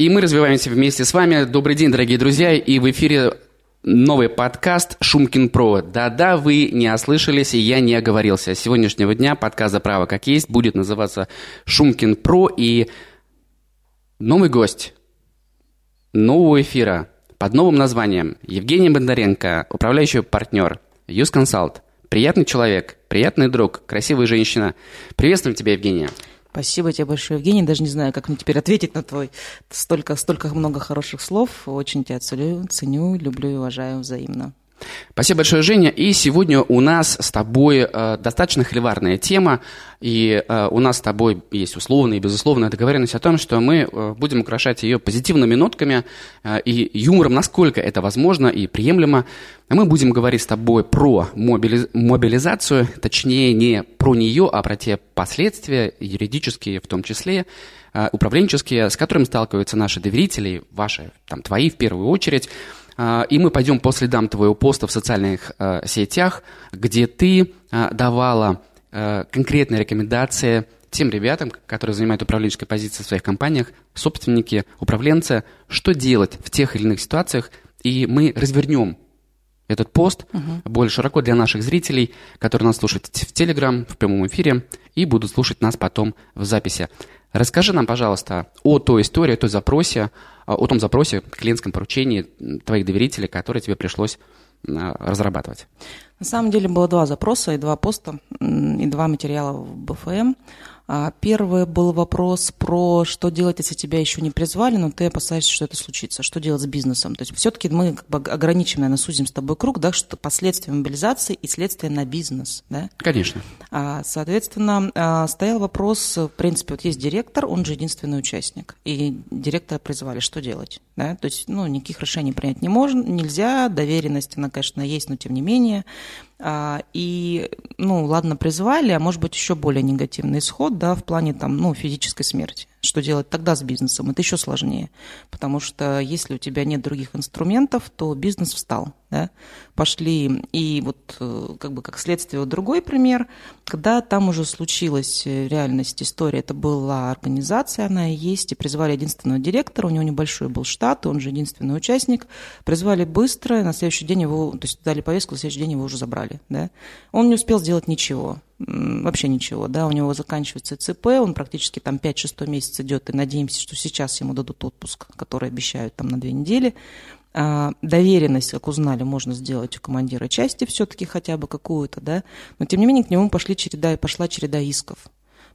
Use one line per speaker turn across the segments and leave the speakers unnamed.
И мы развиваемся вместе с вами. Добрый день, дорогие друзья. И в эфире новый подкаст «Шумкин Про». Да-да, вы не ослышались, и я не оговорился. С сегодняшнего дня подкаст «За право как есть» будет называться «Шумкин Про». И новый гость нового эфира под новым названием Евгений Бондаренко, управляющий партнер «Юсконсалт». Приятный человек, приятный друг, красивая женщина. Приветствуем тебя, Евгения.
Спасибо тебе большое, Евгений. Даже не знаю, как мне теперь ответить на твой столько, столько много хороших слов. Очень тебя ценю, ценю, люблю и уважаю взаимно.
Спасибо большое, Женя. И сегодня у нас с тобой э, достаточно холиварная тема, и э, у нас с тобой есть условная и безусловная договоренность о том, что мы э, будем украшать ее позитивными нотками э, и юмором, насколько это возможно и приемлемо. Мы будем говорить с тобой про мобили... мобилизацию, точнее не про нее, а про те последствия, юридические в том числе, э, управленческие, с которыми сталкиваются наши доверители, ваши, там, твои в первую очередь. А, и мы пойдем по следам твоего поста в социальных а, сетях, где ты а, давала конкретные рекомендации тем ребятам, которые занимают управленческие позиции в своих компаниях, собственники, управленцы, что делать в тех или иных ситуациях. И мы развернем этот пост угу. более широко для наших зрителей, которые нас слушают в Телеграм, в прямом эфире и будут слушать нас потом в записи. Расскажи нам, пожалуйста, о той истории, о той запросе, о том запросе, клиентском поручении твоих доверителей, которые тебе пришлось а, разрабатывать.
На самом деле было два запроса и два поста, и два материала в БФМ. А, первый был вопрос про что делать, если тебя еще не призвали, но ты опасаешься, что это случится. Что делать с бизнесом? То есть все-таки мы как бы ограничим, наверное, сузим с тобой круг, да, что последствия мобилизации и следствия на бизнес. Да?
Конечно.
А, соответственно, а, стоял вопрос, в принципе, вот есть директор, он же единственный участник, и директора призвали, что делать? Да? То есть, ну, никаких решений принять не можно, нельзя, доверенность, она, конечно, есть, но тем не менее, и, ну, ладно, призвали, а может быть еще более негативный исход, да, в плане там, ну, физической смерти. Что делать тогда с бизнесом? Это еще сложнее, потому что если у тебя нет других инструментов, то бизнес встал, да, пошли. И вот э, как бы как следствие вот другой пример, когда там уже случилась э, реальность история, это была организация, она и есть, и призвали единственного директора, у него небольшой был штат, он же единственный участник, призвали быстро, на следующий день его, то есть дали повестку, на следующий день его уже забрали, да. Он не успел сделать ничего, вообще ничего, да, у него заканчивается ЦП, он практически там 5-6 месяц идет, и надеемся, что сейчас ему дадут отпуск, который обещают там на две недели. А, доверенность, как узнали, можно сделать у командира части все-таки хотя бы какую-то, да, но тем не менее к нему пошли череда, пошла череда исков,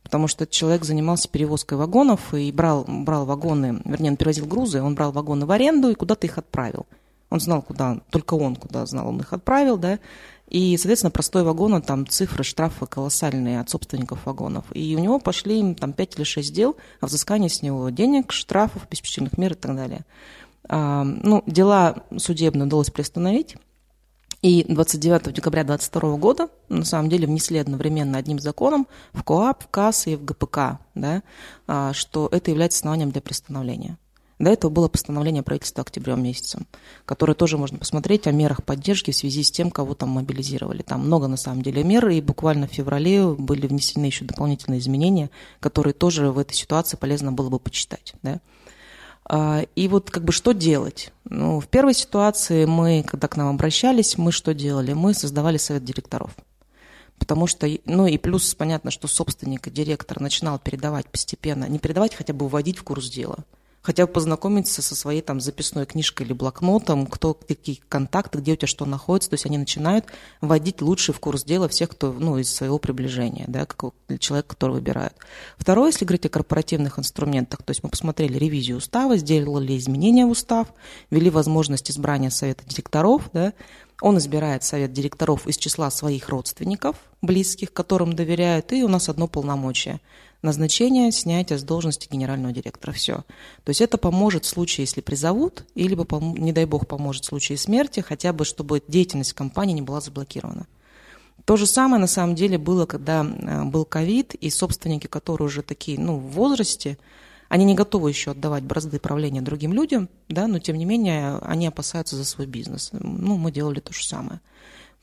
потому что человек занимался перевозкой вагонов и брал, брал вагоны, вернее, он перевозил грузы, он брал вагоны в аренду и куда-то их отправил. Он знал, куда, только он куда знал, он их отправил, да, и, соответственно, простой вагон, он, там цифры, штрафы колоссальные от собственников вагонов. И у него пошли там 5 или 6 дел о взыскании с него денег, штрафов, обеспечительных мер и так далее. А, ну, дела судебные удалось приостановить. И 29 декабря 2022 года, на самом деле, внесли одновременно одним законом в КОАП, в КАС и в ГПК, да, а, что это является основанием для приостановления. До этого было постановление правительства октябрем месяцем, которое тоже можно посмотреть о мерах поддержки в связи с тем, кого там мобилизировали. Там много на самом деле мер, и буквально в феврале были внесены еще дополнительные изменения, которые тоже в этой ситуации полезно было бы почитать. Да? А, и вот как бы что делать? Ну, в первой ситуации мы, когда к нам обращались, мы что делали? Мы создавали совет директоров. Потому что, ну и плюс понятно, что собственник и директор начинал передавать постепенно, не передавать, хотя бы вводить в курс дела – хотя бы познакомиться со своей там записной книжкой или блокнотом, кто, какие контакты, где у тебя что находится. То есть они начинают вводить лучше в курс дела всех, кто ну, из своего приближения, да, как человек, который выбирают. Второе, если говорить о корпоративных инструментах, то есть мы посмотрели ревизию устава, сделали изменения в устав, ввели возможность избрания совета директоров, да, он избирает совет директоров из числа своих родственников, близких, которым доверяют, и у нас одно полномочие – назначение, снятие с должности генерального директора. Все. То есть это поможет в случае, если призовут, или, не дай бог, поможет в случае смерти, хотя бы, чтобы деятельность компании не была заблокирована. То же самое на самом деле было, когда э, был ковид, и собственники, которые уже такие, ну, в возрасте, они не готовы еще отдавать бразды правления другим людям, да, но тем не менее они опасаются за свой бизнес. Ну, мы делали то же самое.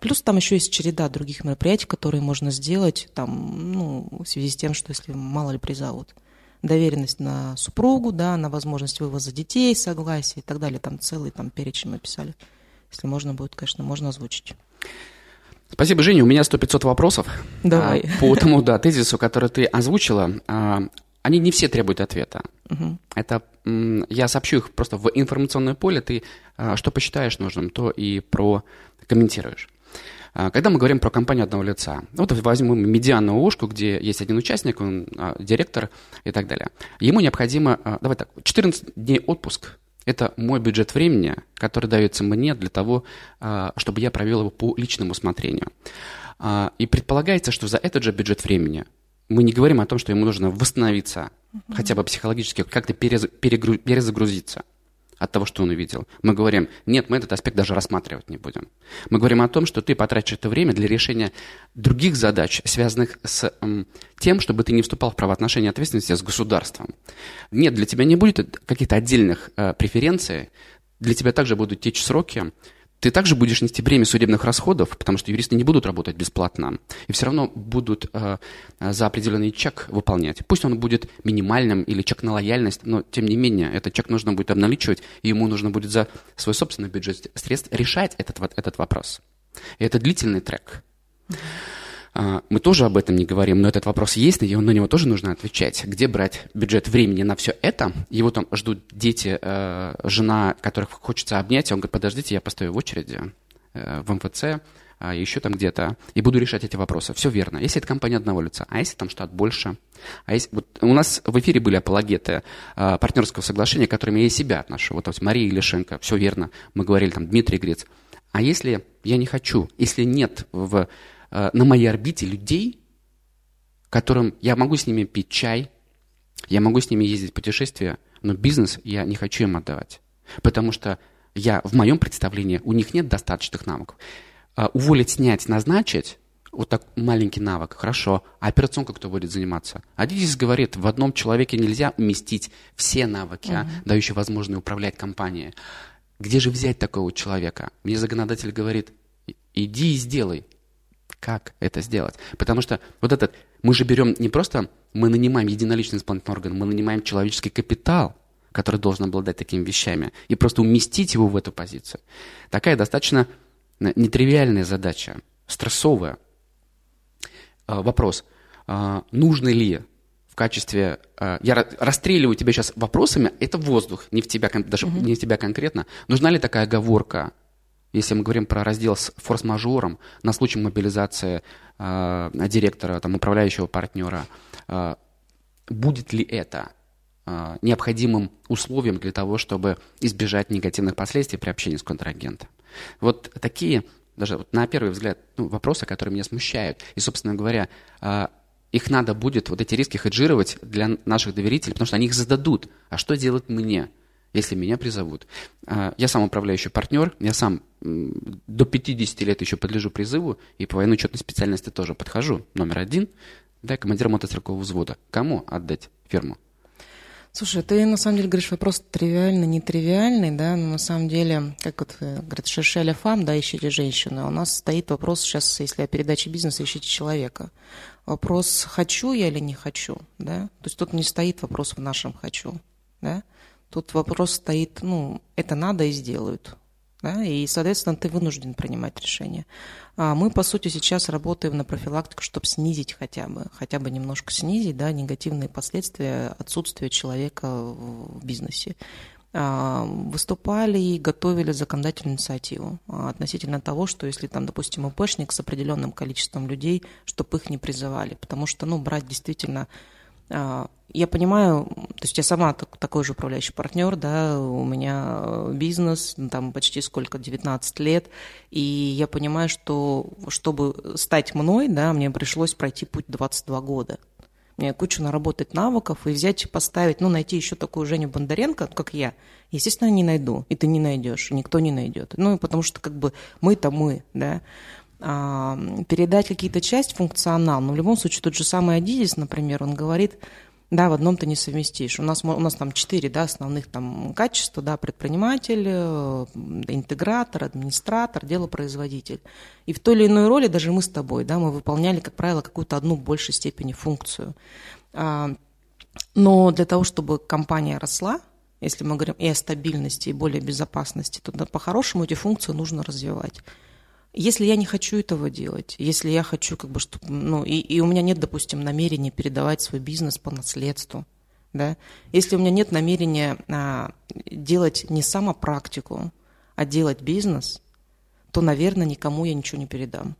Плюс там еще есть череда других мероприятий, которые можно сделать там, ну, в связи с тем, что если мало ли призовут. доверенность на супругу, да, на возможность вывоза детей, согласие и так далее. Там целый там перечень мы писали. Если можно будет, конечно, можно озвучить.
Спасибо, Женя. У меня 100-500 вопросов.
Давай.
А, по тому, да, тезису, который ты озвучила. А, они не все требуют ответа. Угу. Это я сообщу их просто в информационное поле. Ты а, что посчитаешь нужным, то и прокомментируешь. А, когда мы говорим про компанию одного лица, вот возьмем медианную ушку, где есть один участник, он а, директор и так далее. Ему необходимо, а, давай так, 14 дней отпуск – это мой бюджет времени, который дается мне для того, чтобы я провел его по личному усмотрению. И предполагается, что за этот же бюджет времени мы не говорим о том, что ему нужно восстановиться, хотя бы психологически, как-то перезагрузиться от того, что он увидел. Мы говорим, нет, мы этот аспект даже рассматривать не будем. Мы говорим о том, что ты потратишь это время для решения других задач, связанных с тем, чтобы ты не вступал в правоотношения ответственности с государством. Нет, для тебя не будет каких-то отдельных э, преференций, для тебя также будут течь сроки, ты также будешь нести бремя судебных расходов, потому что юристы не будут работать бесплатно, и все равно будут э, за определенный чек выполнять. Пусть он будет минимальным или чек на лояльность, но тем не менее этот чек нужно будет обналичивать, и ему нужно будет за свой собственный бюджет средств решать этот, этот вопрос. И это длительный трек. Mm-hmm. А, мы тоже об этом не говорим, но этот вопрос есть, на него тоже нужно отвечать. Где брать бюджет времени на все это? Его там ждут дети, э, жена, которых хочется обнять. Он говорит, подождите, я постою в очереди э, в МФЦ, а, еще там где-то, и буду решать эти вопросы. Все верно. Если это компания одного лица, а если там штат больше, а если, вот у нас в эфире были апологеты а, партнерского соглашения, к которым я и себя отношу. Вот, вот Мария Илишенко, все верно. Мы говорили там Дмитрий Грец. А если я не хочу, если нет в Э, на моей орбите людей, которым я могу с ними пить чай, я могу с ними ездить в путешествия, но бизнес я не хочу им отдавать. Потому что я, в моем представлении, у них нет достаточных навыков. А уволить, снять, назначить, вот так маленький навык, хорошо. А операционка кто будет заниматься? Здесь говорит, в одном человеке нельзя уместить все навыки, uh-huh. а, дающие возможность управлять компанией. Где же взять такого человека? Мне законодатель говорит, иди и сделай как это сделать. Потому что вот этот, мы же берем не просто, мы нанимаем единоличный исполнительный орган, мы нанимаем человеческий капитал, который должен обладать такими вещами, и просто уместить его в эту позицию. Такая достаточно э, нетривиальная задача, стрессовая. А, вопрос, а, нужно ли в качестве... А, я расстреливаю тебя сейчас вопросами, это воздух, не в тебя, даже угу. не в тебя конкретно. Нужна ли такая оговорка если мы говорим про раздел с форс-мажором на случай мобилизации э, директора, там, управляющего партнера, э, будет ли это э, необходимым условием для того, чтобы избежать негативных последствий при общении с контрагентом? Вот такие, даже вот на первый взгляд, ну, вопросы, которые меня смущают. И, собственно говоря, э, их надо будет, вот эти риски хеджировать для наших доверителей, потому что они их зададут. А что делать мне? Если меня призовут. А, я сам управляющий партнер, я сам до 50 лет еще подлежу призыву, и по военно-учетной специальности тоже подхожу. Номер один, да, командир мотострелкового взвода. Кому отдать ферму?
Слушай, ты на самом деле говоришь вопрос тривиальный, нетривиальный, да, но на самом деле, как вот э, говорят, шершеля фам, да, ищите женщину. У нас стоит вопрос сейчас, если о передаче бизнеса, ищите человека. Вопрос, хочу я или не хочу, да, то есть тут не стоит вопрос в нашем хочу, да, Тут вопрос стоит, ну, это надо и сделают. Да, и, соответственно, ты вынужден принимать решение. А мы, по сути, сейчас работаем на профилактику, чтобы снизить хотя бы, хотя бы немножко снизить да, негативные последствия отсутствия человека в бизнесе. А, выступали и готовили законодательную инициативу а, относительно того, что если там, допустим, ИПшник с определенным количеством людей, чтобы их не призывали, потому что, ну, брать действительно я понимаю, то есть я сама такой же управляющий партнер, да, у меня э, бизнес, ну, там почти сколько, 19 лет, и я понимаю, что чтобы стать мной, да, мне пришлось пройти путь 22 года. Мне кучу наработать навыков и взять, поставить, ну, найти еще такую Женю Бондаренко, как я, естественно, не найду, и ты не найдешь, и никто не найдет. Ну, потому что как бы мы-то мы, да. Передать какие-то часть функционал, но в любом случае тот же самый Адизис, например, он говорит, да, в одном ты не совместишь. У нас, у нас там четыре да, основных там качества, да, предприниматель, э, интегратор, администратор, делопроизводитель. И в той или иной роли даже мы с тобой, да, мы выполняли, как правило, какую-то одну в большей степени функцию. А, Но для того, чтобы компания росла, если мы говорим и о стабильности, и более безопасности, то по-хорошему эти функции нужно развивать. Если я не хочу этого делать, если я хочу, как бы, чтобы, ну, и, и у меня нет, допустим, намерения передавать свой бизнес по наследству, да, если у меня нет намерения а, делать не самопрактику, а делать бизнес, то, наверное, никому я ничего не передам.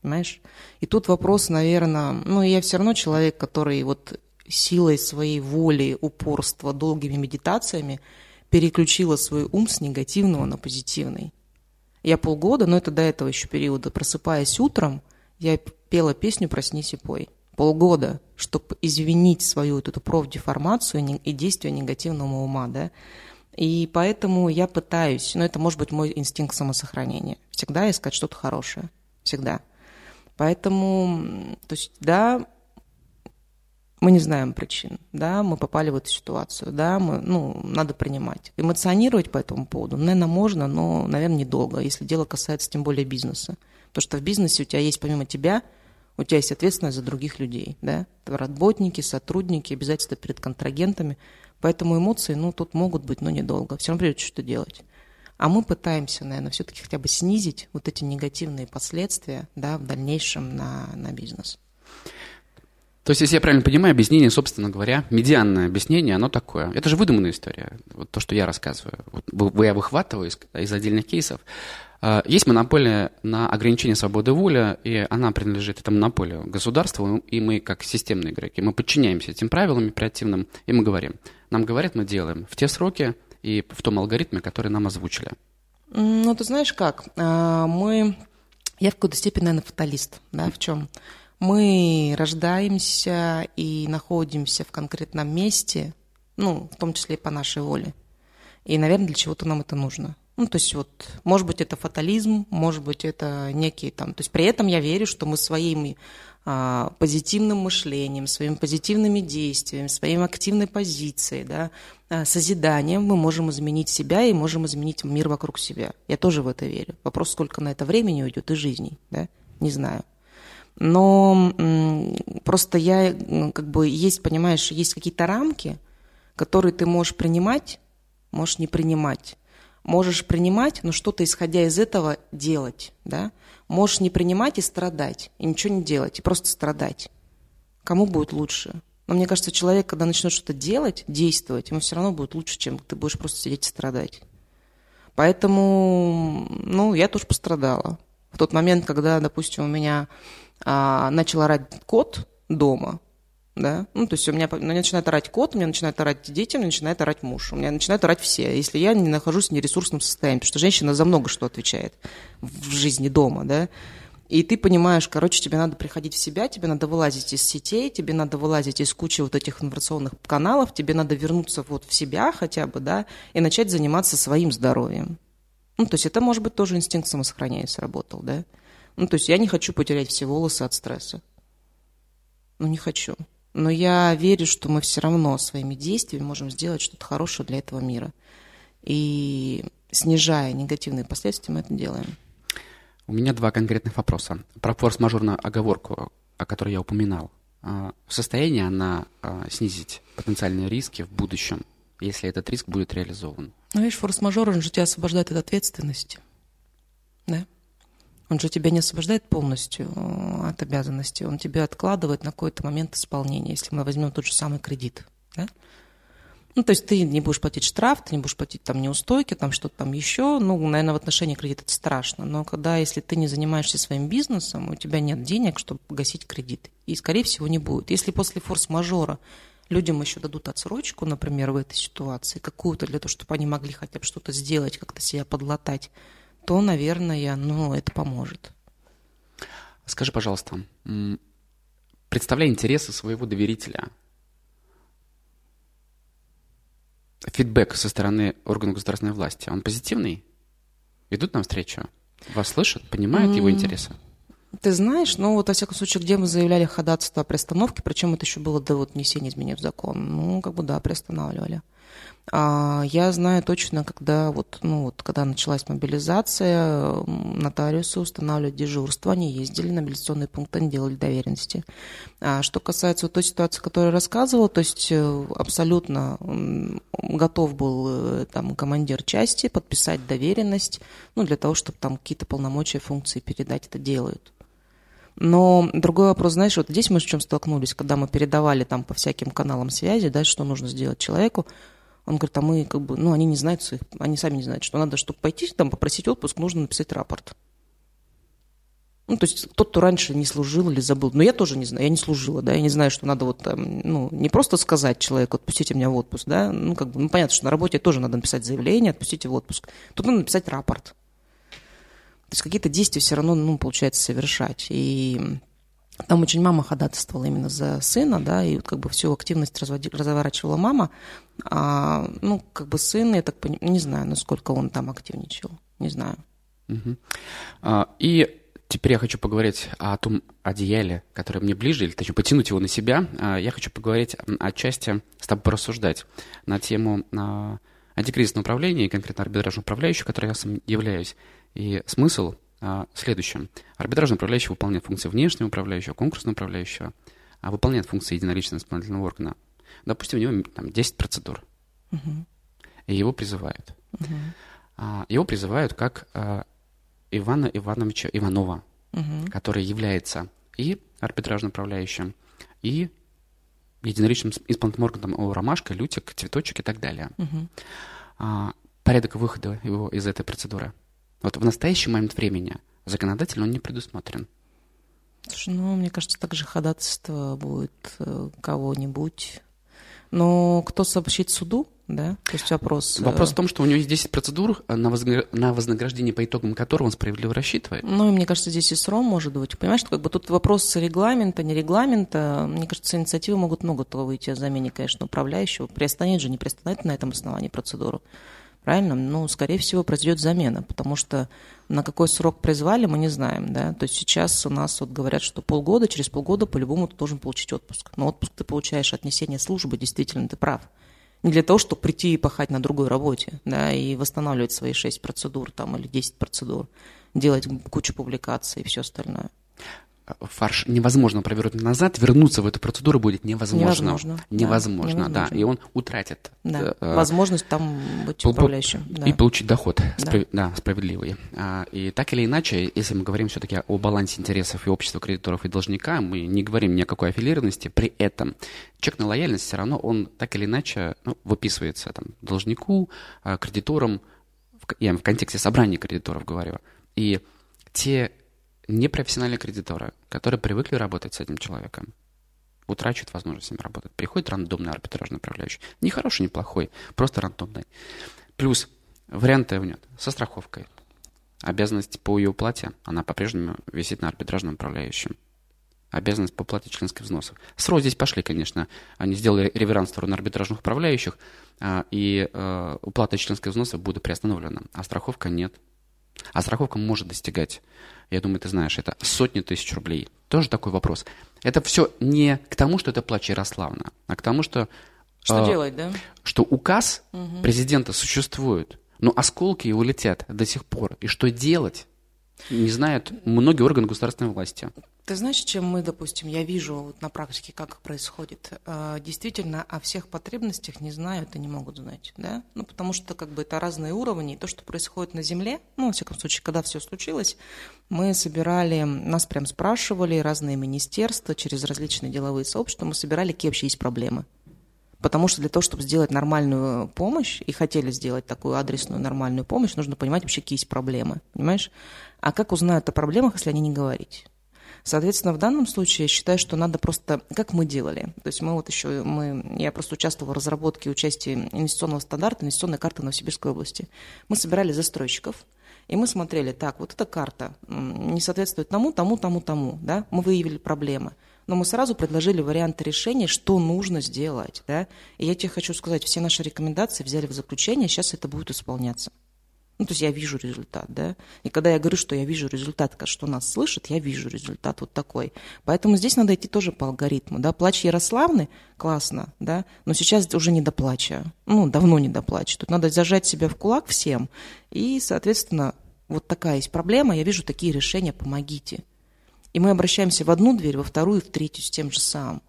Понимаешь? И тут вопрос, наверное, ну, я все равно человек, который вот силой своей воли, упорства, долгими медитациями переключила свой ум с негативного на позитивный. Я полгода, но это до этого еще периода, просыпаясь утром, я пела песню «Проснись и пой». Полгода, чтобы извинить свою вот эту профдеформацию и действие негативного ума, да. И поэтому я пытаюсь, но это может быть мой инстинкт самосохранения, всегда искать что-то хорошее, всегда. Поэтому, то есть, да, мы не знаем причин, да, мы попали в эту ситуацию, да, мы, ну, надо принимать. Эмоционировать по этому поводу, наверное, можно, но, наверное, недолго, если дело касается тем более бизнеса. Потому что в бизнесе у тебя есть помимо тебя, у тебя есть ответственность за других людей, да, работники, сотрудники, обязательства перед контрагентами, поэтому эмоции, ну, тут могут быть, но недолго, все равно придется что-то делать. А мы пытаемся, наверное, все-таки хотя бы снизить вот эти негативные последствия, да, в дальнейшем на, на бизнес.
То есть, если я правильно понимаю, объяснение, собственно говоря, медианное объяснение, оно такое. Это же выдуманная история, вот то, что я рассказываю. Вот я выхватываю из, из отдельных кейсов. А, есть монополия на ограничение свободы воли, и она принадлежит, это монополия государству, и мы, как системные игроки, мы подчиняемся этим правилам оперативным, и мы говорим. Нам говорят, мы делаем в те сроки и в том алгоритме, который нам озвучили.
Ну, ты знаешь как, а, мы... Я в какой-то степени, наверное, фаталист, да, в чем? Мы рождаемся и находимся в конкретном месте, ну, в том числе и по нашей воле. И, наверное, для чего-то нам это нужно. Ну, то есть вот, может быть, это фатализм, может быть, это некие там... То есть при этом я верю, что мы своими а, позитивным мышлением, своими позитивными действиями, своей активной позицией, да, а, созиданием мы можем изменить себя и можем изменить мир вокруг себя. Я тоже в это верю. Вопрос, сколько на это времени уйдет и жизней, да, не знаю. Но просто я, как бы, есть, понимаешь, есть какие-то рамки, которые ты можешь принимать, можешь не принимать. Можешь принимать, но что-то, исходя из этого, делать, да? Можешь не принимать и страдать, и ничего не делать, и просто страдать. Кому будет лучше? Но мне кажется, человек, когда начнет что-то делать, действовать, ему все равно будет лучше, чем ты будешь просто сидеть и страдать. Поэтому, ну, я тоже пострадала. В тот момент, когда, допустим, у меня а, начал орать кот дома, да, ну, то есть у меня, у меня начинает орать кот, у меня начинает орать дети, у меня начинает орать муж, у меня начинают орать все, если я не нахожусь в нересурсном состоянии, потому что женщина за много что отвечает в жизни дома, да, и ты понимаешь, короче, тебе надо приходить в себя, тебе надо вылазить из сетей, тебе надо вылазить из кучи вот этих информационных каналов, тебе надо вернуться вот в себя хотя бы, да, и начать заниматься своим здоровьем. Ну, то есть это, может быть, тоже инстинкт самосохранения сработал, да. Ну, то есть я не хочу потерять все волосы от стресса. Ну, не хочу. Но я верю, что мы все равно своими действиями можем сделать что-то хорошее для этого мира. И снижая негативные последствия, мы это делаем.
У меня два конкретных вопроса. Про форс-мажорную оговорку, о которой я упоминал. А, в состоянии она а, снизить потенциальные риски в будущем, если этот риск будет реализован?
Ну, видишь, форс-мажор, он же тебя освобождает от ответственности. Да? Он же тебя не освобождает полностью э, от обязанностей, он тебя откладывает на какой-то момент исполнения, если мы возьмем тот же самый кредит. Да? Ну, то есть ты не будешь платить штраф, ты не будешь платить там неустойки, там что-то там еще. Ну, наверное, в отношении кредита это страшно. Но когда, если ты не занимаешься своим бизнесом, у тебя нет денег, чтобы погасить кредит. И, скорее всего, не будет. Если после форс-мажора людям еще дадут отсрочку, например, в этой ситуации, какую-то для того, чтобы они могли хотя бы что-то сделать, как-то себя подлатать, то, наверное, ну, это поможет.
Скажи, пожалуйста, представляй интересы своего доверителя. Фидбэк со стороны органов государственной власти, он позитивный? Идут навстречу? Вас слышат, понимают mm. его интересы?
Ты знаешь, ну вот, во всяком случае, где мы заявляли ходатайство о приостановке, причем это еще было до вот внесения изменений в закон, ну, как бы да, приостанавливали. А, я знаю точно, когда вот, ну вот, когда началась мобилизация, нотариусы устанавливали дежурство, они ездили на мобилизационные пункты, они делали доверенности. А что касается вот той ситуации, которую я рассказывала, то есть э, абсолютно готов был э, там командир части подписать доверенность, ну для того, чтобы там какие-то полномочия, функции передать, это делают. Но другой вопрос, знаешь, вот здесь мы с чем столкнулись, когда мы передавали там по всяким каналам связи, да, что нужно сделать человеку, он говорит, а мы как бы, ну, они не знают своих, они сами не знают, что надо, чтобы пойти там попросить отпуск, нужно написать рапорт. Ну, то есть тот, кто раньше не служил или забыл. Но я тоже не знаю, я не служила, да, я не знаю, что надо вот там, ну, не просто сказать человеку, отпустите меня в отпуск, да, ну, как бы, ну, понятно, что на работе тоже надо написать заявление, отпустите в отпуск. Тут надо написать рапорт. То есть какие-то действия все равно, ну, получается, совершать. И там очень мама ходатайствовала именно за сына, да, и вот как бы всю активность разводи, разворачивала мама. А, ну, как бы сын, я так понимаю, не знаю, насколько он там активничал, не знаю.
Угу. А, и теперь я хочу поговорить о том одеяле, которое мне ближе, или точнее потянуть его на себя. А, я хочу поговорить отчасти с тобой порассуждать на тему а, антикризисного управления и конкретно арбитражного управляющего, которым я сам являюсь. И смысл а, следующем. Арбитражный управляющий выполняет функции внешнего управляющего, конкурсного управляющего, а выполняет функции единоличного исполнительного органа. Допустим, у него там 10 процедур. Uh-huh. И его призывают. Uh-huh. А, его призывают как а, Ивана Ивановича Иванова, uh-huh. который является и арбитражным управляющим, и единоличным исполнительным органом ромашка, лютик, цветочек и так далее. Uh-huh. А, порядок выхода его из этой процедуры – вот в настоящий момент времени законодательно он не предусмотрен.
Слушай, ну, мне кажется, также ходатайство будет э, кого-нибудь. Но кто сообщит суду, да? То есть вопрос...
Э, вопрос в том, что у него есть 10 процедур, э, на, вознаграждение по итогам которого он справедливо рассчитывает.
Ну, и мне кажется, здесь и сром может быть. Понимаешь, что как бы тут вопрос регламента, не регламента. Мне кажется, инициативы могут много того выйти о замене, конечно, управляющего. Приостановить же, не приостановить на этом основании процедуру правильно? Ну, скорее всего, произойдет замена, потому что на какой срок призвали, мы не знаем, да, то есть сейчас у нас вот говорят, что полгода, через полгода по-любому ты должен получить отпуск, но отпуск ты получаешь от несения службы, действительно, ты прав, не для того, чтобы прийти и пахать на другой работе, да, и восстанавливать свои шесть процедур там или десять процедур, делать кучу публикаций и все остальное
фарш невозможно провернуть назад, вернуться в эту процедуру будет невозможно. Невозможно. Невозможно, да. да. И он утратит
да. э, возможность там быть управляющим.
Да. И получить доход да. Справ, да, справедливый. А, и так или иначе, если мы говорим все-таки о балансе интересов и общества кредиторов и должника, мы не говорим ни о какой аффилированности, при этом чек на лояльность все равно он так или иначе ну, выписывается там, должнику, а, кредиторам, я в контексте собрания кредиторов говорю. И те непрофессиональные кредиторы, которые привыкли работать с этим человеком, утрачивают возможность с ним работать. Приходит рандомный арбитражный управляющий. Не хороший, не плохой, просто рандомный. Плюс варианты нет со страховкой. Обязанность по ее уплате, она по-прежнему висит на арбитражном управляющем. Обязанность по уплате членских взносов. Сроки здесь пошли, конечно. Они сделали реверанс в сторону арбитражных управляющих, а, и э, уплата членских взносов будет приостановлена, а страховка нет. А страховка может достигать, я думаю, ты знаешь, это сотни тысяч рублей. Тоже такой вопрос. Это все не к тому, что это плач Ярославна, а к тому, что...
Что э, делать, да?
Что указ угу. президента существует, но осколки его летят до сих пор. И что делать, не знают многие органы государственной власти.
Ты знаешь, чем мы, допустим, я вижу вот на практике, как происходит. Э, действительно, о всех потребностях не знают и не могут знать, да? Ну, потому что как бы это разные уровни. И то, что происходит на Земле, ну, во всяком случае, когда все случилось, мы собирали, нас прям спрашивали разные министерства через различные деловые сообщества, мы собирали, какие вообще есть проблемы. Потому что для того, чтобы сделать нормальную помощь, и хотели сделать такую адресную нормальную помощь, нужно понимать вообще, какие есть проблемы, понимаешь? А как узнают о проблемах, если они не говорить? Соответственно, в данном случае я считаю, что надо просто, как мы делали, то есть мы вот еще, мы, я просто участвовала в разработке участия инвестиционного стандарта, инвестиционной карты Новосибирской области. Мы собирали застройщиков, и мы смотрели, так, вот эта карта не соответствует тому, тому, тому, тому, да, мы выявили проблемы. Но мы сразу предложили варианты решения, что нужно сделать, да. И я тебе хочу сказать, все наши рекомендации взяли в заключение, сейчас это будет исполняться. Ну, то есть я вижу результат, да. И когда я говорю, что я вижу результат, что нас слышат, я вижу результат вот такой. Поэтому здесь надо идти тоже по алгоритму, да. Плач Ярославны, классно, да, но сейчас уже не до плача. Ну, давно не до плача. Тут надо зажать себя в кулак всем. И, соответственно, вот такая есть проблема, я вижу такие решения, помогите. И мы обращаемся в одну дверь, во вторую, в третью с тем же самым.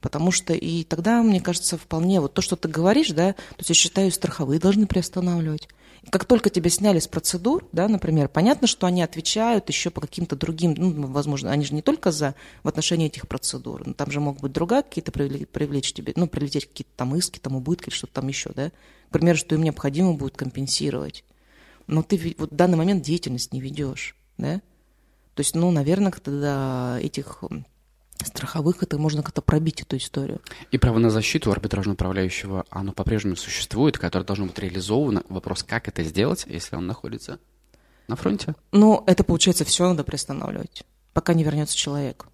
Потому что и тогда, мне кажется, вполне вот то, что ты говоришь, да, то есть я считаю, страховые должны приостанавливать. Как только тебя сняли с процедур, да, например, понятно, что они отвечают еще по каким-то другим, ну, возможно, они же не только за в отношении этих процедур, но там же могут быть другая какие-то привлечь, тебе, ну, прилететь какие-то там иски, там убытки или что-то там еще, да, к примеру, что им необходимо будет компенсировать. Но ты вот в данный момент деятельность не ведешь, да, то есть, ну, наверное, когда этих страховых это можно как-то пробить эту историю.
И право на защиту арбитражного управляющего, оно по-прежнему существует, которое должно быть реализовано. Вопрос, как это сделать, если он находится на фронте?
Ну, это получается все надо приостанавливать, пока не вернется человек.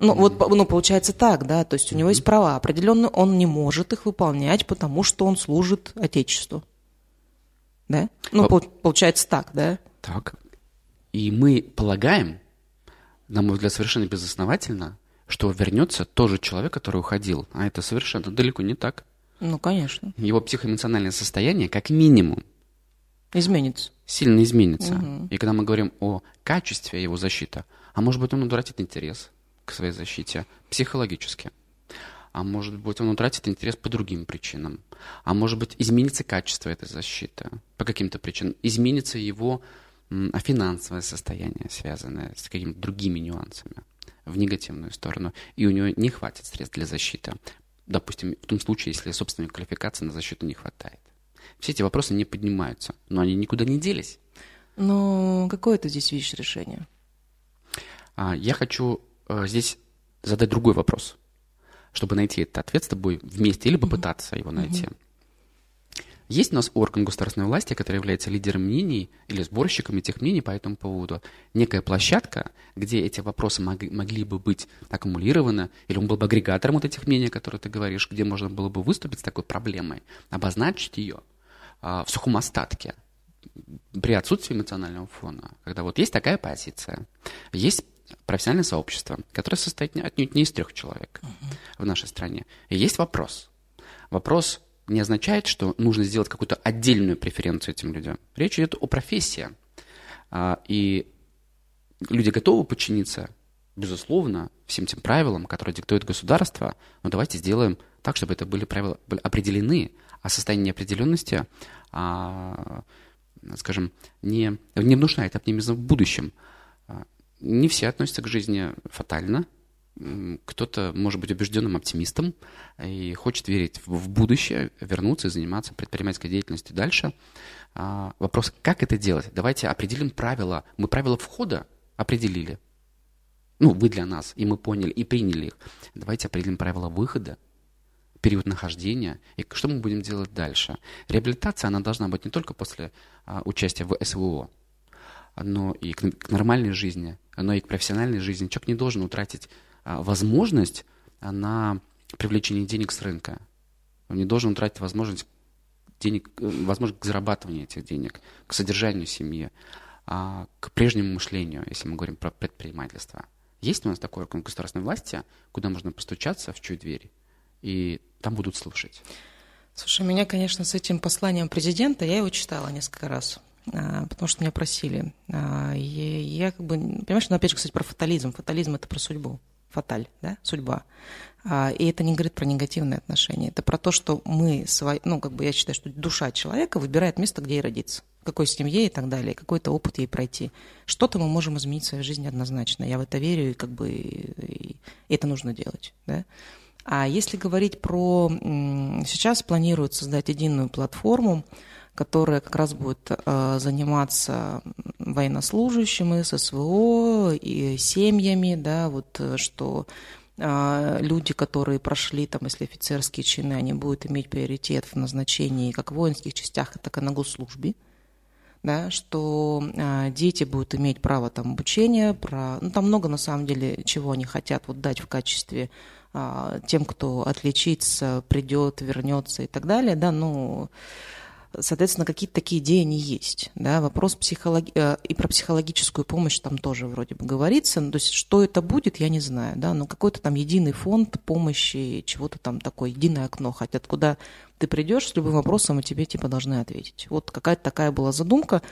Ну, mm-hmm. вот, ну, получается так, да, то есть у mm-hmm. него есть права определенные, он не может их выполнять, потому что он служит Отечеству. Да? Ну, По... получается так, да?
Так. И мы полагаем, на мой взгляд, совершенно безосновательно, что вернется тот человек, который уходил. А это совершенно далеко не так.
Ну, конечно.
Его психоэмоциональное состояние, как минимум,
изменится.
Сильно изменится. Угу. И когда мы говорим о качестве его защиты, а может быть, он утратит интерес к своей защите психологически. А может быть, он утратит интерес по другим причинам. А может быть, изменится качество этой защиты по каким-то причинам. Изменится его а финансовое состояние, связанное с какими-то другими нюансами в негативную сторону, и у него не хватит средств для защиты. Допустим, в том случае, если собственной квалификации на защиту не хватает. Все эти вопросы не поднимаются, но они никуда не делись.
Но какое ты здесь видишь решение?
А, я хочу э, здесь задать другой вопрос, чтобы найти этот ответ с тобой вместе или попытаться mm-hmm. его найти. Mm-hmm. Есть у нас орган государственной власти, который является лидером мнений или сборщиком этих мнений по этому поводу. Некая площадка, где эти вопросы мог, могли бы быть аккумулированы, или он был бы агрегатором вот этих мнений, которые ты говоришь, где можно было бы выступить с такой проблемой, обозначить ее а, в сухом остатке при отсутствии эмоционального фона, когда вот есть такая позиция, есть профессиональное сообщество, которое состоит отнюдь не из трех человек uh-huh. в нашей стране. И есть вопрос. Вопрос не означает, что нужно сделать какую-то отдельную преференцию этим людям. Речь идет о профессии. А, и люди готовы подчиниться, безусловно, всем тем правилам, которые диктует государство, но давайте сделаем так, чтобы это были правила были определены, а состояние неопределенности, а, скажем, не, не внушает оптимизм в будущем. А, не все относятся к жизни фатально, кто-то может быть убежденным оптимистом и хочет верить в будущее, вернуться и заниматься предпринимательской деятельностью дальше. А, вопрос, как это делать? Давайте определим правила. Мы правила входа определили. Ну, вы для нас, и мы поняли, и приняли их. Давайте определим правила выхода, период нахождения, и что мы будем делать дальше. Реабилитация, она должна быть не только после а, участия в СВО, но и к, к нормальной жизни, но и к профессиональной жизни. Человек не должен утратить возможность на привлечение денег с рынка. Он не должен тратить возможность денег, э, возможность к зарабатыванию этих денег, к содержанию семьи, а, к прежнему мышлению, если мы говорим про предпринимательство. Есть у нас такой орган государственной власти, куда можно постучаться в чью дверь, и там будут слушать.
Слушай, меня, конечно, с этим посланием президента, я его читала несколько раз, а, потому что меня просили. Я как бы, понимаешь, ну опять же, кстати, про фатализм. Фатализм – это про судьбу фаталь, да, судьба. А, и это не говорит про негативные отношения. Это про то, что мы, свои, ну, как бы я считаю, что душа человека выбирает место, где ей родиться, какой семье и так далее, какой-то опыт ей пройти. Что-то мы можем изменить в своей жизни однозначно. Я в это верю, и как бы и это нужно делать, да. А если говорить про... Сейчас планируют создать единую платформу, которая как раз будет э, заниматься военнослужащими, ССВО и семьями, да, вот э, что э, люди, которые прошли, там, если офицерские чины, они будут иметь приоритет в назначении как в воинских частях, так и на госслужбе, да, что э, дети будут иметь право там обучения, про, ну, там много на самом деле чего они хотят вот дать в качестве э, тем, кто отличится, придет, вернется и так далее, да, ну, Соответственно, какие-то такие идеи они есть. Да? Вопрос психологи... Э, и про психологическую помощь там тоже вроде бы говорится. Ну, то есть, что это будет, я не знаю. Да? Но какой-то там единый фонд помощи, чего-то там такое, единое окно. Хотя куда ты придешь с любым вопросом, и тебе типа должны ответить. Вот какая-то такая была задумка.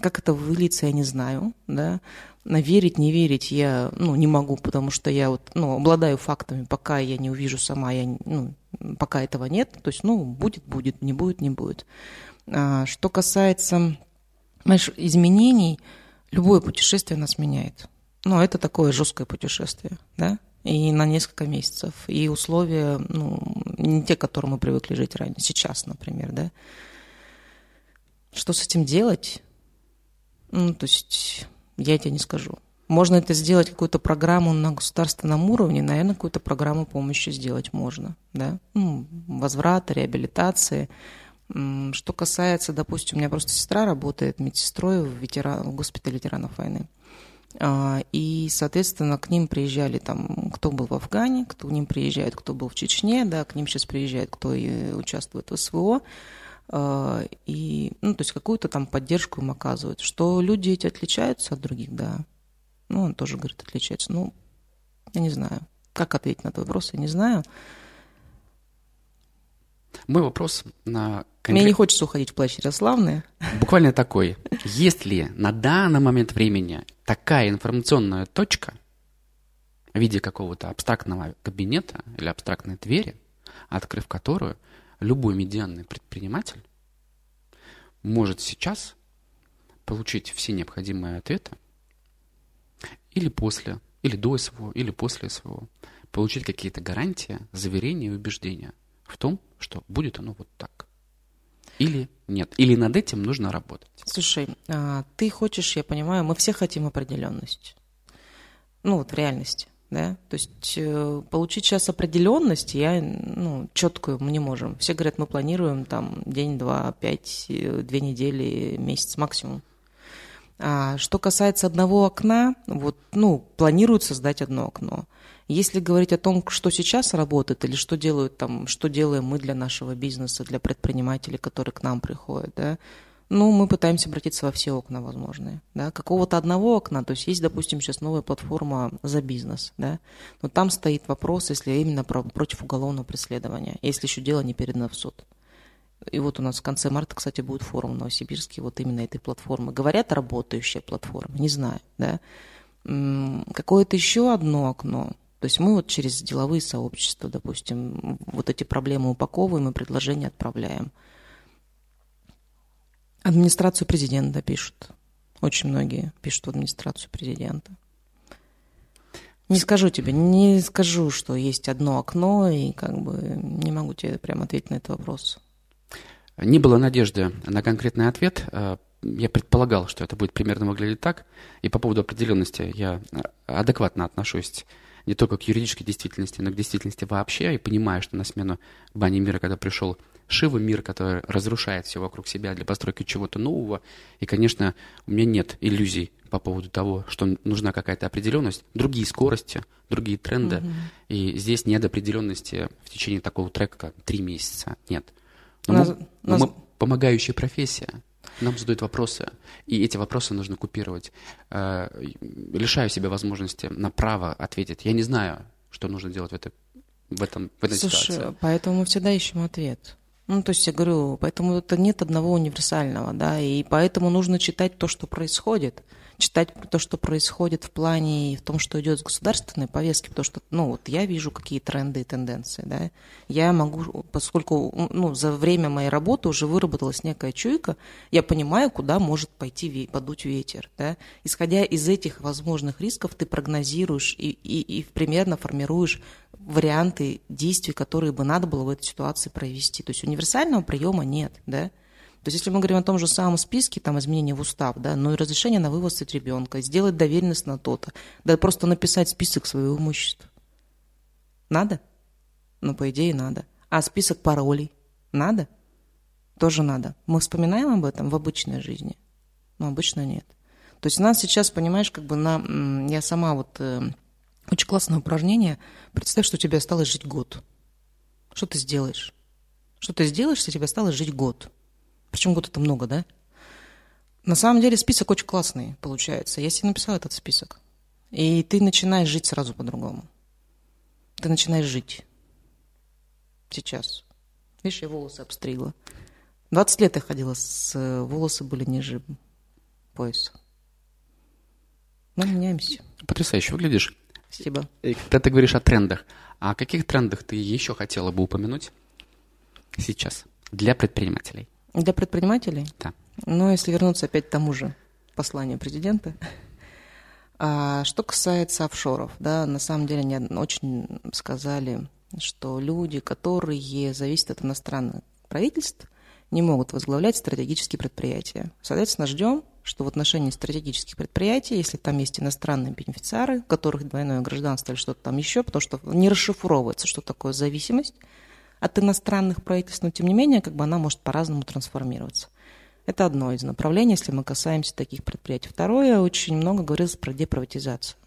Как это выльется, я не знаю. Да? Верить, не верить я ну, не могу, потому что я вот, ну, обладаю фактами, пока я не увижу сама, я, ну, пока этого нет. То есть, ну, будет, будет, не будет, не будет. А, что касается, знаешь, изменений, любое путешествие нас меняет. Ну, это такое жесткое путешествие, да, и на несколько месяцев. И условия, ну, не те, к которым мы привыкли жить ранее, сейчас, например, да. Что с этим делать? Ну, то есть, я тебе не скажу. Можно это сделать, какую-то программу на государственном уровне, наверное, какую-то программу помощи сделать можно, да, ну, возврата, реабилитации. Что касается, допустим, у меня просто сестра работает медсестрой в, ветеран, в госпитале ветеранов войны. А, и, соответственно, к ним приезжали там, кто был в Афгане, кто к ним приезжает, кто был в Чечне, да, к ним сейчас приезжает, кто и участвует в СВО. А, и, ну, то есть какую-то там поддержку им оказывают. Что люди эти отличаются от других, да. Ну, он тоже, говорит, отличается. Ну, я не знаю. Как ответить на этот вопрос, я не знаю.
Мой вопрос на
конкрет... Мне не хочется уходить в плащ Ярославны.
Буквально такой. Есть ли на данный момент времени такая информационная точка в виде какого-то абстрактного кабинета или абстрактной двери, открыв которую любой медианный предприниматель может сейчас получить все необходимые ответы или после, или до СВО, или после СВО, получить какие-то гарантии, заверения и убеждения в том, что будет оно вот так. Или нет. Или над этим нужно работать.
Слушай, а, ты хочешь, я понимаю, мы все хотим определенность. Ну, вот в реальности. Да? То есть э, получить сейчас определенность я, ну, четкую мы не можем. Все говорят, мы планируем там день, два, пять, э, две недели, месяц максимум. А что касается одного окна, вот, ну, планируют создать одно окно. Если говорить о том, что сейчас работает или что делают там, что делаем мы для нашего бизнеса, для предпринимателей, которые к нам приходят, да, ну, мы пытаемся обратиться во все окна возможные, да, какого-то одного окна, то есть есть, допустим, сейчас новая платформа за бизнес, да, но там стоит вопрос, если именно про, против уголовного преследования, если еще дело не передано в суд. И вот у нас в конце марта, кстати, будет форум в Новосибирске вот именно этой платформы. Говорят, работающая платформа, не знаю, да. Какое-то еще одно окно. То есть мы вот через деловые сообщества, допустим, вот эти проблемы упаковываем и предложения отправляем. Администрацию президента пишут. Очень многие пишут в администрацию президента. Не скажу тебе, не скажу, что есть одно окно, и как бы не могу тебе прямо ответить на этот вопрос.
Не было надежды на конкретный ответ. Э, я предполагал, что это будет примерно выглядеть так. И по поводу определенности я э, адекватно отношусь не только к юридической действительности, но к действительности вообще. И понимаю, что на смену бани мира, когда пришел Шива, мир, который разрушает все вокруг себя для постройки чего-то нового. И, конечно, у меня нет иллюзий по поводу того, что нужна какая-то определенность, другие скорости, другие тренды. Угу. И здесь нет определенности в течение такого трека, как три месяца. Нет. Но, нас, мы, нас... мы помогающая профессия. Нам задают вопросы, и эти вопросы нужно купировать. Э, лишаю себя возможности на право ответить. Я не знаю, что нужно делать в, этой, в, этом, в этой
Слушай,
ситуации.
поэтому мы всегда ищем ответ. Ну, то есть я говорю, поэтому это нет одного универсального, да, и поэтому нужно читать то, что происходит читать то, что происходит в плане и в том, что идет с государственной повестки, потому что, ну, вот я вижу какие тренды и тенденции, да, я могу, поскольку, ну, за время моей работы уже выработалась некая чуйка, я понимаю, куда может пойти, подуть ветер, да, исходя из этих возможных рисков, ты прогнозируешь и, и, и примерно формируешь варианты действий, которые бы надо было в этой ситуации провести. То есть универсального приема нет, да, то есть если мы говорим о том же самом списке, там, изменения в устав, да, но и разрешение на вывоз от ребенка, сделать доверенность на то-то, да просто написать список своего имущества. Надо? Ну, по идее, надо. А список паролей? Надо? Тоже надо. Мы вспоминаем об этом в обычной жизни? Ну, обычно нет. То есть у нас сейчас, понимаешь, как бы на... Я сама вот... Э, очень классное упражнение. Представь, что тебе осталось жить год. Что ты сделаешь? Что ты сделаешь, если тебе осталось жить год? Причем год это много, да? На самом деле список очень классный получается. Я себе написала этот список. И ты начинаешь жить сразу по-другому. Ты начинаешь жить. Сейчас. Видишь, я волосы обстригла. 20 лет я ходила, с волосы были ниже пояса. Мы меняемся.
Потрясающе выглядишь.
Спасибо.
И когда ты говоришь о трендах, а о каких трендах ты еще хотела бы упомянуть сейчас для предпринимателей?
Для предпринимателей?
Да.
Ну, если вернуться опять к тому же посланию президента. А что касается офшоров, да, на самом деле они очень сказали, что люди, которые зависят от иностранных правительств, не могут возглавлять стратегические предприятия. Соответственно, ждем, что в отношении стратегических предприятий, если там есть иностранные бенефициары, у которых двойное гражданство или что-то там еще, потому что не расшифровывается, что такое зависимость от иностранных правительств, но тем не менее, как бы она может по-разному трансформироваться. Это одно из направлений, если мы касаемся таких предприятий. Второе, очень много говорилось про деприватизацию.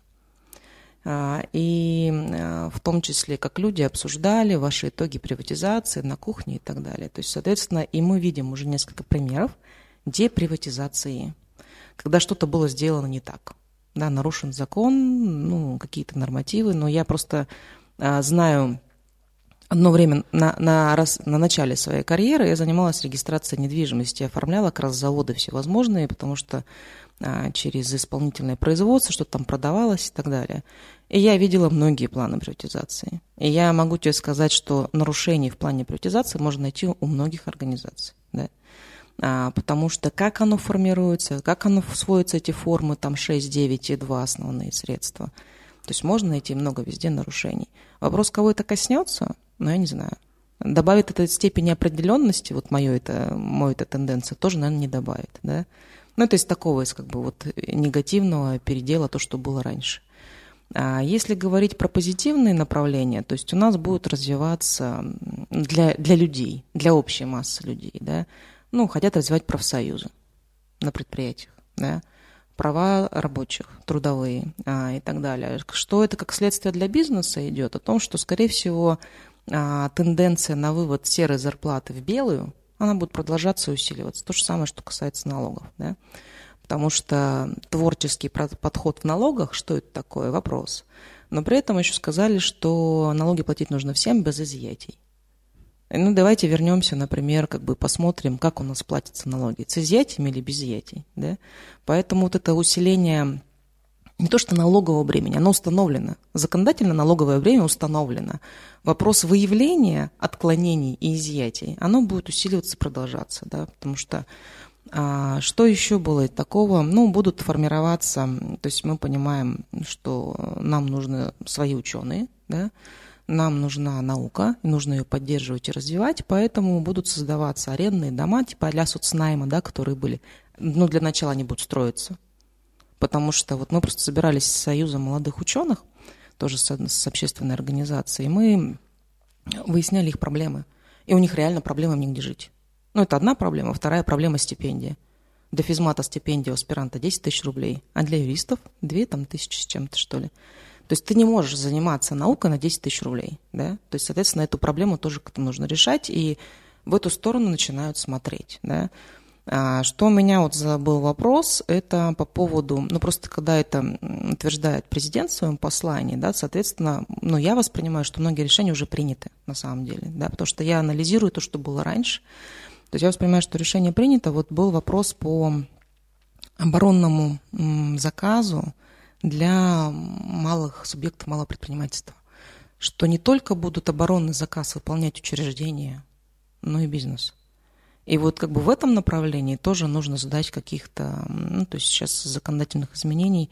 А, и а, в том числе, как люди обсуждали ваши итоги приватизации на кухне и так далее. То есть, соответственно, и мы видим уже несколько примеров деприватизации, когда что-то было сделано не так. Да, нарушен закон, ну, какие-то нормативы, но я просто а, знаю Одно время на, на, раз, на начале своей карьеры я занималась регистрацией недвижимости, оформляла как раз заводы всевозможные, потому что а, через исполнительное производство что-то там продавалось и так далее. И я видела многие планы приватизации. И я могу тебе сказать, что нарушений в плане приватизации можно найти у многих организаций. Да? А, потому что как оно формируется, как оно сводится, эти формы, там 6, 9 и 2 основные средства. То есть можно найти много везде нарушений. Вопрос, кого это коснется – ну, я не знаю. Добавит это степень определенности, вот мое это, мою это тенденция, тоже, наверное, не добавит, да. Ну, это из такого, из как бы вот негативного передела то, что было раньше. А если говорить про позитивные направления, то есть у нас будут развиваться для, для людей, для общей массы людей, да, ну, хотят развивать профсоюзы на предприятиях, да, права рабочих, трудовые а, и так далее. Что это как следствие для бизнеса идет? О том, что, скорее всего, а, тенденция на вывод серой зарплаты в белую, она будет продолжаться и усиливаться. То же самое, что касается налогов. Да? Потому что творческий подход в налогах, что это такое, вопрос. Но при этом еще сказали, что налоги платить нужно всем без изъятий. Ну, давайте вернемся, например, как бы посмотрим, как у нас платятся налоги, с изъятиями или без изъятий. Да? Поэтому вот это усиление не то что налогового бремени, оно установлено. Законодательно налоговое бремя установлено. Вопрос выявления отклонений и изъятий, оно будет усиливаться, продолжаться, да, потому что а, что еще было такого? Ну, будут формироваться, то есть мы понимаем, что нам нужны свои ученые, да, нам нужна наука, нужно ее поддерживать и развивать, поэтому будут создаваться арендные дома, типа а-ля соцнайма, да, которые были, ну, для начала они будут строиться, потому что вот мы просто собирались с Союзом молодых ученых, тоже с, с общественной организацией, и мы выясняли их проблемы. И у них реально проблема негде жить. Ну, это одна проблема. Вторая проблема – стипендия. Для физмата стипендия у аспиранта 10 тысяч рублей, а для юристов 2 там, тысячи с чем-то, что ли. То есть ты не можешь заниматься наукой на 10 тысяч рублей. Да? То есть, соответственно, эту проблему тоже как-то нужно решать, и в эту сторону начинают смотреть. Да? А, что у меня вот был вопрос, это по поводу, ну просто когда это утверждает президент в своем послании, да, соответственно, ну я воспринимаю, что многие решения уже приняты на самом деле, да, потому что я анализирую то, что было раньше. То есть я воспринимаю, что решение принято. Вот был вопрос по оборонному заказу для малых субъектов малого предпринимательства, что не только будут оборонный заказ выполнять учреждения, но и бизнес. И вот как бы в этом направлении тоже нужно задать каких-то, ну, то есть сейчас законодательных изменений.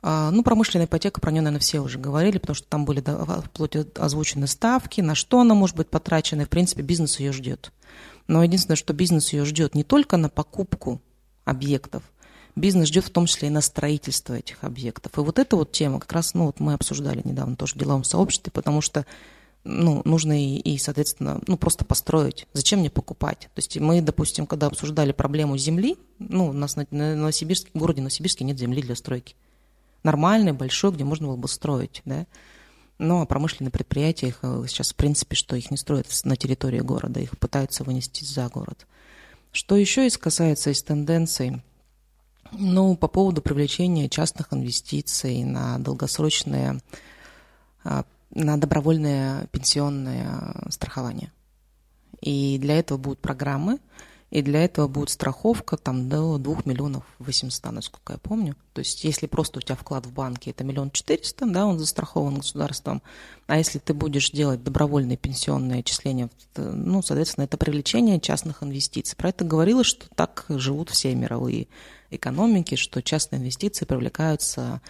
А, ну, промышленная ипотека, про нее, наверное, все уже говорили, потому что там были вплоть озвучены ставки, на что она может быть потрачена, и, в принципе, бизнес ее ждет. Но единственное, что бизнес ее ждет не только на покупку объектов, бизнес ждет в том числе и на строительство этих объектов. И вот эта вот тема как раз, ну, вот мы обсуждали недавно тоже в деловом сообществе, потому что ну, нужно и, и, соответственно, ну, просто построить. Зачем мне покупать? То есть мы, допустим, когда обсуждали проблему земли, ну, у нас на, на Новосибирске, в городе Новосибирске нет земли для стройки. Нормальной, большой, где можно было бы строить, да. Но промышленные предприятия, их э, сейчас, в принципе, что их не строят на территории города, их пытаются вынести за город. Что еще из касается из тенденций? Ну, по поводу привлечения частных инвестиций на долгосрочные, а, на добровольное пенсионное страхование. И для этого будут программы, и для этого будет страховка там до 2 миллионов 800, насколько я помню. То есть если просто у тебя вклад в банке это миллион четыреста, да, он застрахован государством, а если ты будешь делать добровольные пенсионные отчисления, ну, соответственно, это привлечение частных инвестиций. Про это говорилось, что так живут все мировые экономики, что частные инвестиции привлекаются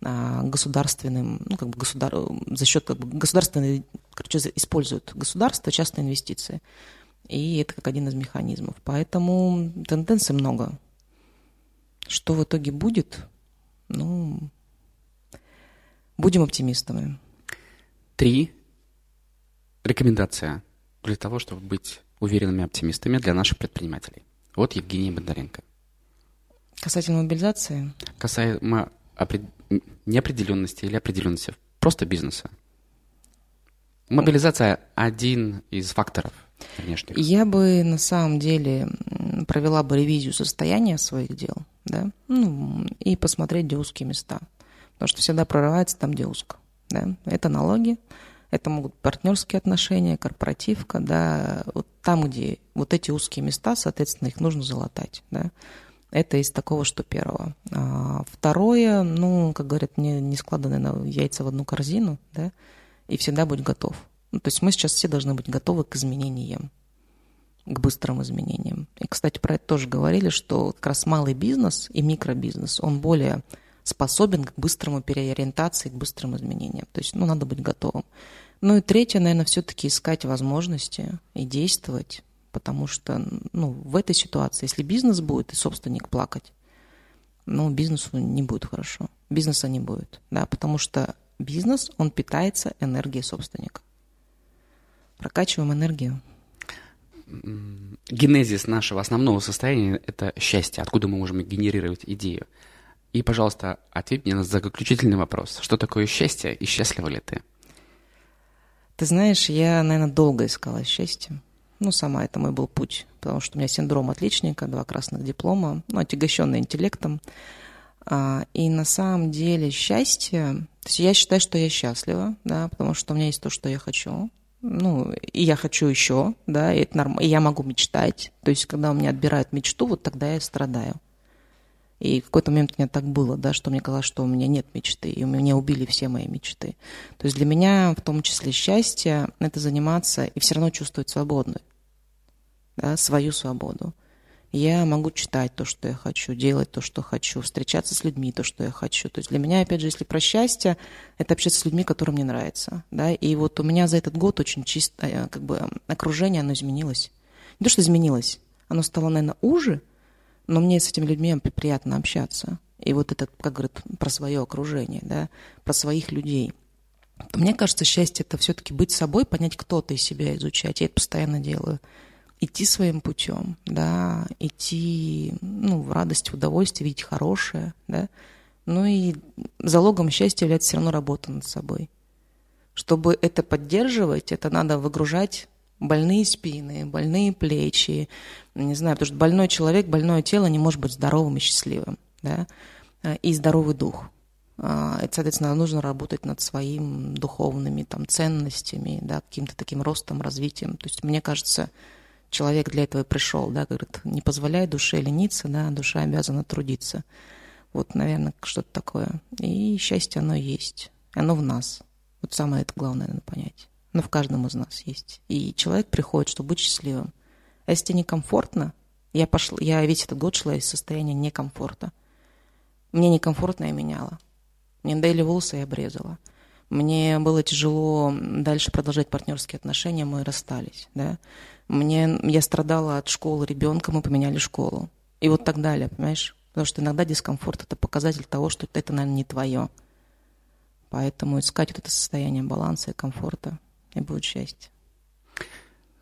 государственным, ну, как бы государ... за счет как бы государственной, короче, используют государство частные инвестиции. И это как один из механизмов. Поэтому тенденций много. Что в итоге будет? Ну, будем оптимистами.
Три рекомендация для того, чтобы быть уверенными оптимистами для наших предпринимателей. Вот Евгения Бондаренко.
Касательно мобилизации?
Касаемо опред... неопределенности или определенности просто бизнеса. Мобилизация – один из факторов – внешних?
Я бы на самом деле провела бы ревизию состояния своих дел, да, ну, и посмотреть, где узкие места. Потому что всегда прорывается там, где узко. Да. Это налоги, это могут партнерские отношения, корпоративка, да, вот там, где вот эти узкие места, соответственно, их нужно залатать, да. Это из такого, что первого. А второе, ну, как говорят, не, не складаны на яйца в одну корзину, да, и всегда будь готов. Ну, то есть мы сейчас все должны быть готовы к изменениям, к быстрым изменениям. И, кстати, про это тоже говорили, что как раз малый бизнес и микробизнес, он более способен к быстрому переориентации, к быстрым изменениям. То есть, ну, надо быть готовым. Ну и третье, наверное, все-таки искать возможности и действовать, потому что, ну, в этой ситуации, если бизнес будет и собственник плакать, ну, бизнесу не будет хорошо. Бизнеса не будет, да, потому что бизнес, он питается энергией собственника прокачиваем энергию.
Генезис нашего основного состояния – это счастье. Откуда мы можем генерировать идею? И, пожалуйста, ответь мне на заключительный вопрос. Что такое счастье и счастлива ли ты?
Ты знаешь, я, наверное, долго искала счастье. Ну, сама это мой был путь, потому что у меня синдром отличника, два красных диплома, ну, отягощенный интеллектом. А, и на самом деле счастье, то есть я считаю, что я счастлива, да, потому что у меня есть то, что я хочу, ну, и я хочу еще, да, и это норм... и я могу мечтать. То есть, когда у меня отбирают мечту, вот тогда я страдаю. И в какой-то момент у меня так было, да, что мне казалось, что у меня нет мечты, и у меня убили все мои мечты. То есть для меня, в том числе, счастье – это заниматься и все равно чувствовать свободной, да, свою свободу. Я могу читать то, что я хочу, делать то, что хочу, встречаться с людьми, то, что я хочу. То есть для меня, опять же, если про счастье, это общаться с людьми, которые мне нравятся. Да? И вот у меня за этот год очень чистое как бы, окружение, оно изменилось. Не то, что изменилось, оно стало, наверное, уже, но мне с этими людьми приятно общаться. И вот это, как говорят, про свое окружение, да, про своих людей. Мне кажется, счастье – это все-таки быть собой, понять, кто ты себя изучать. Я это постоянно делаю идти своим путем, да, идти, ну, в радость, в удовольствие, видеть хорошее, да. Ну и залогом счастья является все равно работа над собой. Чтобы это поддерживать, это надо выгружать больные спины, больные плечи, не знаю, потому что больной человек, больное тело не может быть здоровым и счастливым, да, и здоровый дух. А, это, соответственно, нужно работать над своими духовными там, ценностями, да, каким-то таким ростом, развитием. То есть, мне кажется, человек для этого пришел, да, говорит, не позволяй душе лениться, да, душа обязана трудиться. Вот, наверное, что-то такое. И счастье, оно есть. Оно в нас. Вот самое это главное надо понять. Оно в каждом из нас есть. И человек приходит, чтобы быть счастливым. А если тебе некомфортно, я, пошла, я весь этот год шла из состояния некомфорта. Мне некомфортно, я меняла. Мне надоели волосы, я обрезала. Мне было тяжело дальше продолжать партнерские отношения, мы расстались, да. Мне, я страдала от школы ребенка, мы поменяли школу. И вот так далее, понимаешь? Потому что иногда дискомфорт – это показатель того, что это, наверное, не твое. Поэтому искать вот это состояние баланса и комфорта, и будет счастье.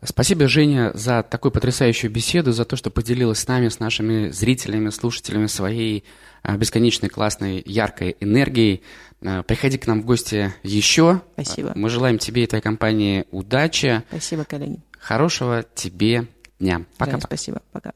Спасибо, Женя, за такую потрясающую беседу, за то, что поделилась с нами, с нашими зрителями, слушателями своей а, бесконечной, классной, яркой энергией. А, приходи к нам в гости еще.
Спасибо.
Мы желаем тебе и твоей компании удачи.
Спасибо, коллеги.
Хорошего тебе дня.
Пока. Да, спасибо. Пока.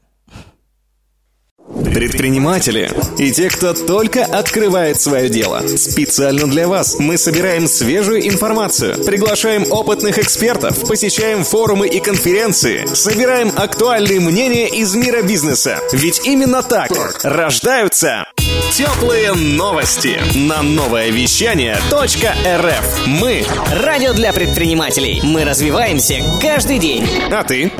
Предприниматели и те, кто только открывает свое дело. Специально для вас мы собираем свежую информацию, приглашаем опытных экспертов, посещаем форумы и конференции, собираем актуальные мнения из мира бизнеса. Ведь именно так рождаются теплые новости на новое вещание .рф. Мы
радио для предпринимателей. Мы развиваемся каждый день.
А ты?